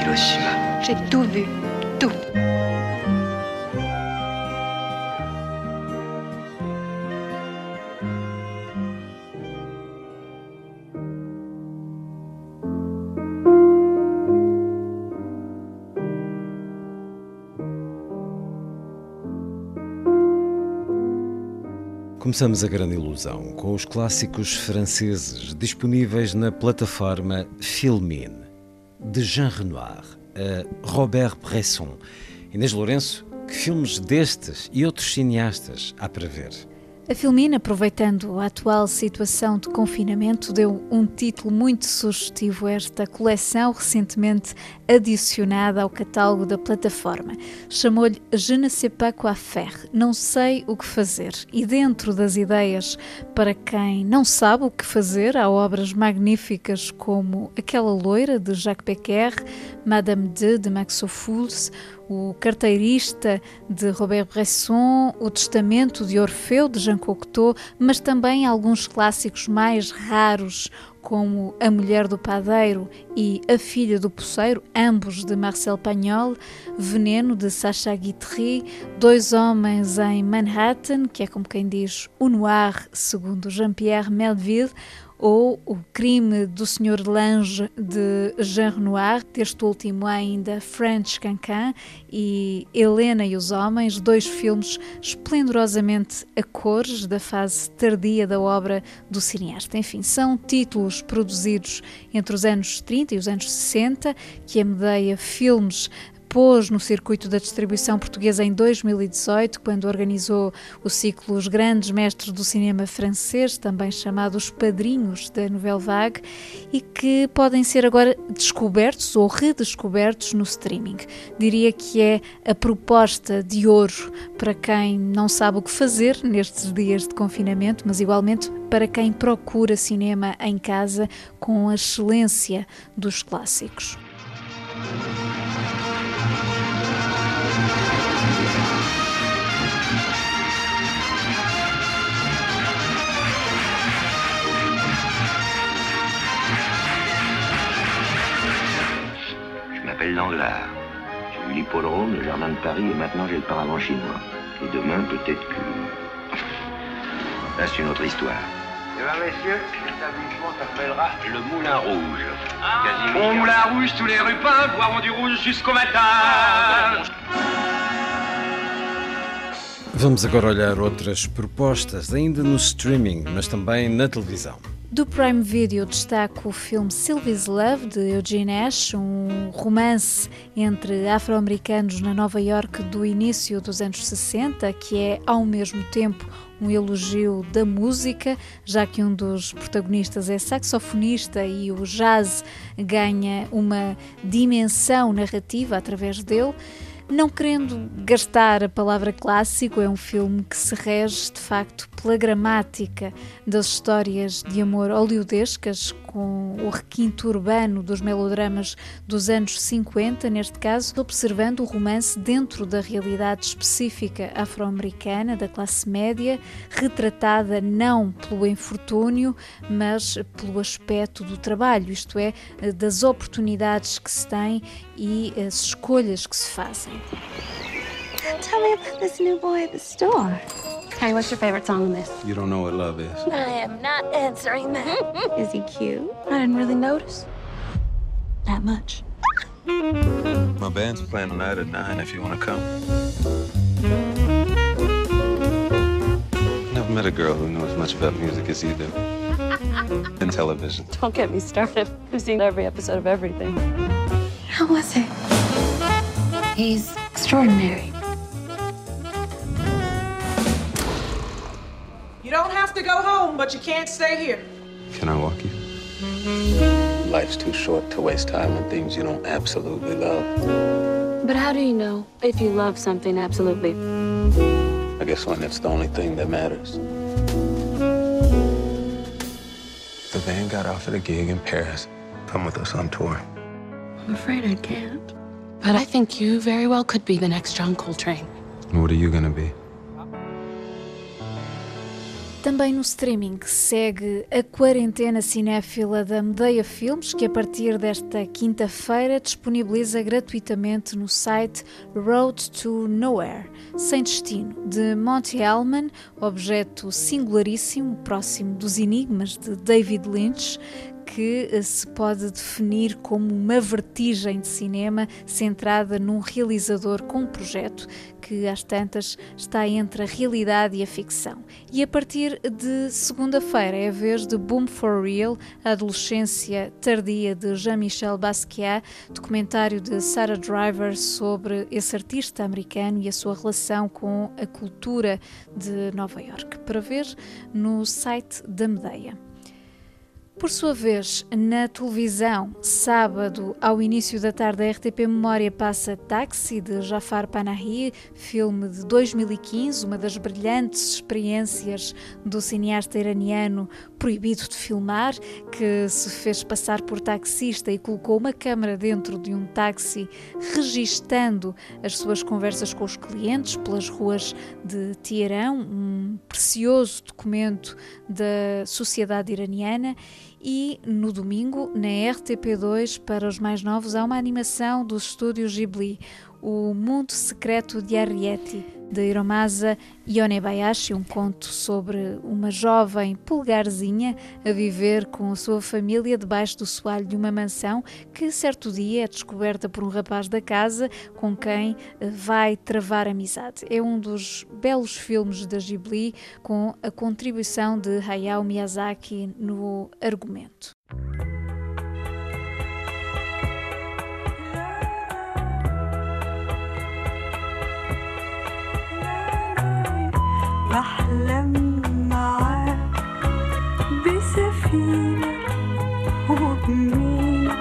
Hiroshima. J'ai tout vu. Tout. Começamos a grande ilusão com os clássicos franceses disponíveis na plataforma Filmin, de Jean Renoir a Robert Bresson. Inês Lourenço, que filmes destes e outros cineastas há para ver? A Filmina, aproveitando a atual situação de confinamento, deu um título muito sugestivo a esta coleção, recentemente adicionada ao catálogo da plataforma. Chamou-lhe Je ne sais pas quoi faire, não sei o que fazer. E dentro das ideias para quem não sabe o que fazer, há obras magníficas como Aquela Loira, de Jacques Becker, Madame de, de Max Ophuls, o Carteirista de Robert Bresson, O Testamento de Orfeu de Jean Cocteau, mas também alguns clássicos mais raros como A Mulher do Padeiro e A Filha do Poceiro, ambos de Marcel Pagnol, Veneno de Sacha Guitry, Dois Homens em Manhattan, que é como quem diz o Noir, segundo Jean-Pierre Melville, ou O Crime do Sr. Lange de Jean Renoir, deste último ainda French Cancan e Helena e os Homens, dois filmes esplendorosamente a cores da fase tardia da obra do cineasta. Enfim, são títulos produzidos entre os anos 30 e os anos 60 que a Medeia Filmes pôs no circuito da distribuição portuguesa em 2018, quando organizou o ciclo Os Grandes Mestres do Cinema Francês, também chamado Os Padrinhos da Nouvelle Vague, e que podem ser agora descobertos ou redescobertos no streaming. Diria que é a proposta de ouro para quem não sabe o que fazer nestes dias de confinamento, mas igualmente para quem procura cinema em casa com a excelência dos clássicos. M'appelle Danglars. J'ai eu l'hippodrome, le jardin de Paris et maintenant j'ai le paravent chinois. Et demain, peut-être que. Là, c'est une autre histoire. Eh bien, messieurs, l'établissement s'appellera le Moulin Rouge. Casimir. Au Moulin Rouge, tous les rupins boiront du rouge jusqu'au matin. Vamos agora olhar outras propostas, ainda no streaming, mas também na televisão. Do Prime Video destaco o filme Sylvie's Love, de Eugene Ash, um romance entre afro-americanos na Nova York do início dos anos 60, que é ao mesmo tempo um elogio da música, já que um dos protagonistas é saxofonista e o jazz ganha uma dimensão narrativa através dele. Não querendo gastar a palavra clássico, é um filme que se rege de facto pela gramática das histórias de amor hollywoodescas, com o requinto urbano dos melodramas dos anos 50, neste caso, observando o romance dentro da realidade específica afro-americana, da classe média, retratada não pelo infortúnio, mas pelo aspecto do trabalho, isto é, das oportunidades que se têm e as escolhas que se fazem. Tell me about this new boy at the store. Hey, what's your favorite song in this? You don't know what love is. I am not answering that. Is he cute? I didn't really notice. That much. My band's playing tonight at 9 if you want to come. Never met a girl who knew as much about music as you do. And television. Don't get me started. I've seen every episode of everything. How was it? He's extraordinary. Have to go home, but you can't stay here. Can I walk you? Life's too short to waste time on things you don't absolutely love. But how do you know if you love something absolutely? I guess when it's the only thing that matters. The band got offered a gig in Paris. Come with us on tour. I'm afraid I can't. But I think you very well could be the next John Coltrane. What are you gonna be? Também no streaming segue a quarentena cinéfila da Medeia Filmes, que a partir desta quinta-feira disponibiliza gratuitamente no site Road to Nowhere, Sem Destino, de Monty Hellman, objeto singularíssimo, próximo dos enigmas de David Lynch, que eh, se pode definir como uma vertigem de cinema centrada num realizador com um projeto que, às tantas, está entre a realidade e a ficção. E a partir de segunda-feira é a vez de Boom for Real, a adolescência tardia de Jean-Michel Basquiat, documentário de Sarah Driver sobre esse artista americano e a sua relação com a cultura de Nova York, para ver no site da Medeia. Por sua vez, na televisão, sábado, ao início da tarde, a RTP Memória passa Táxi, de Jafar Panahi, filme de 2015, uma das brilhantes experiências do cineasta iraniano proibido de filmar, que se fez passar por taxista e colocou uma câmara dentro de um táxi, registando as suas conversas com os clientes pelas ruas de Teherão, um precioso documento da sociedade iraniana. E no domingo, na RTP2, para os mais novos, há uma animação dos estúdios Ghibli, O Mundo Secreto de Arrietty, de Hiromasa Yonebayashi, um conto sobre uma jovem pulgarzinha a viver com a sua família debaixo do soalho de uma mansão que certo dia é descoberta por um rapaz da casa com quem vai travar amizade. É um dos belos filmes da Ghibli com a contribuição de Hayao Miyazaki no argumento. بحلم معاك بسفينة وبمينا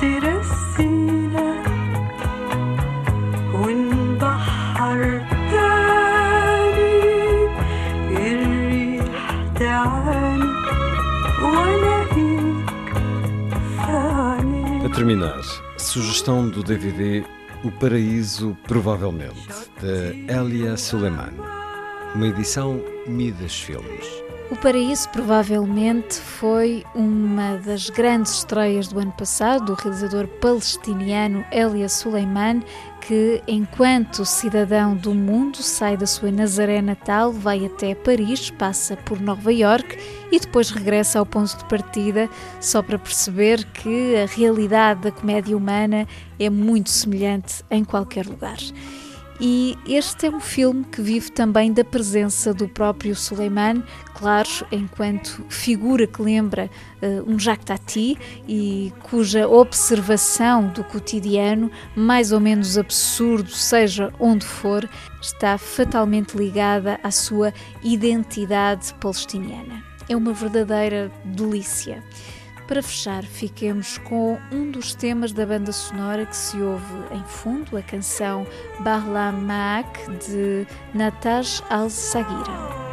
ترسينا ونبحر تاني الريح تعاني والاقيك في عينيك A terminar, sugestão do DVD O Paraíso Provavelmente, de Elia Suleiman. Uma edição Midas Filmes. O Paraíso provavelmente foi uma das grandes estreias do ano passado do realizador palestiniano Elia Suleiman, que, enquanto cidadão do mundo, sai da sua Nazaré natal, vai até Paris, passa por Nova York e depois regressa ao ponto de partida, só para perceber que a realidade da comédia humana é muito semelhante em qualquer lugar. E este é um filme que vive também da presença do próprio Suleiman, claro, enquanto figura que lembra uh, um Jacques Tati e cuja observação do cotidiano, mais ou menos absurdo, seja onde for, está fatalmente ligada à sua identidade palestiniana. É uma verdadeira delícia. Para fechar, fiquemos com um dos temas da banda sonora que se ouve em fundo, a canção Barlam Maak de Nataj Al-Sagira.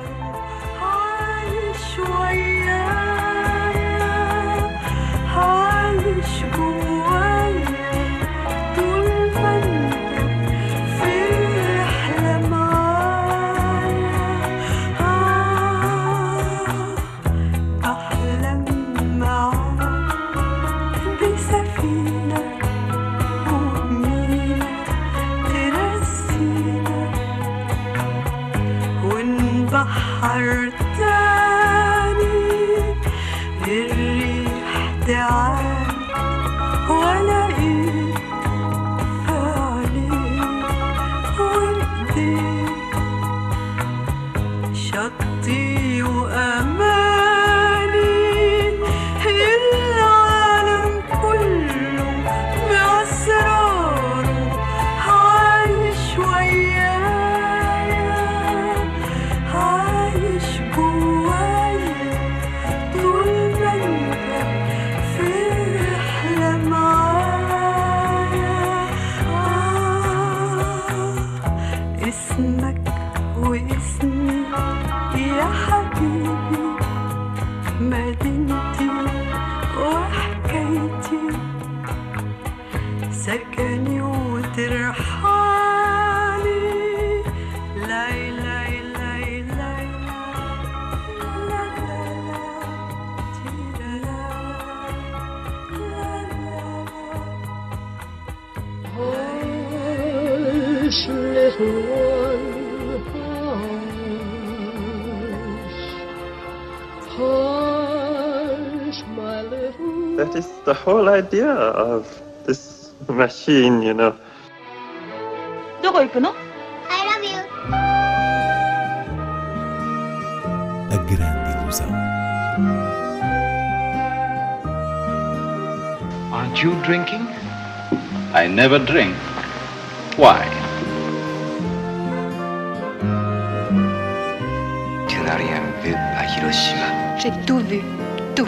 You. That is the whole idea of this machine, you know. どこ行くの I love you. A grande ilusão. Aren't you drinking? I never drink. Why? Tu n'as rien vu à Hiroshima. J'ai tout vu. Tout.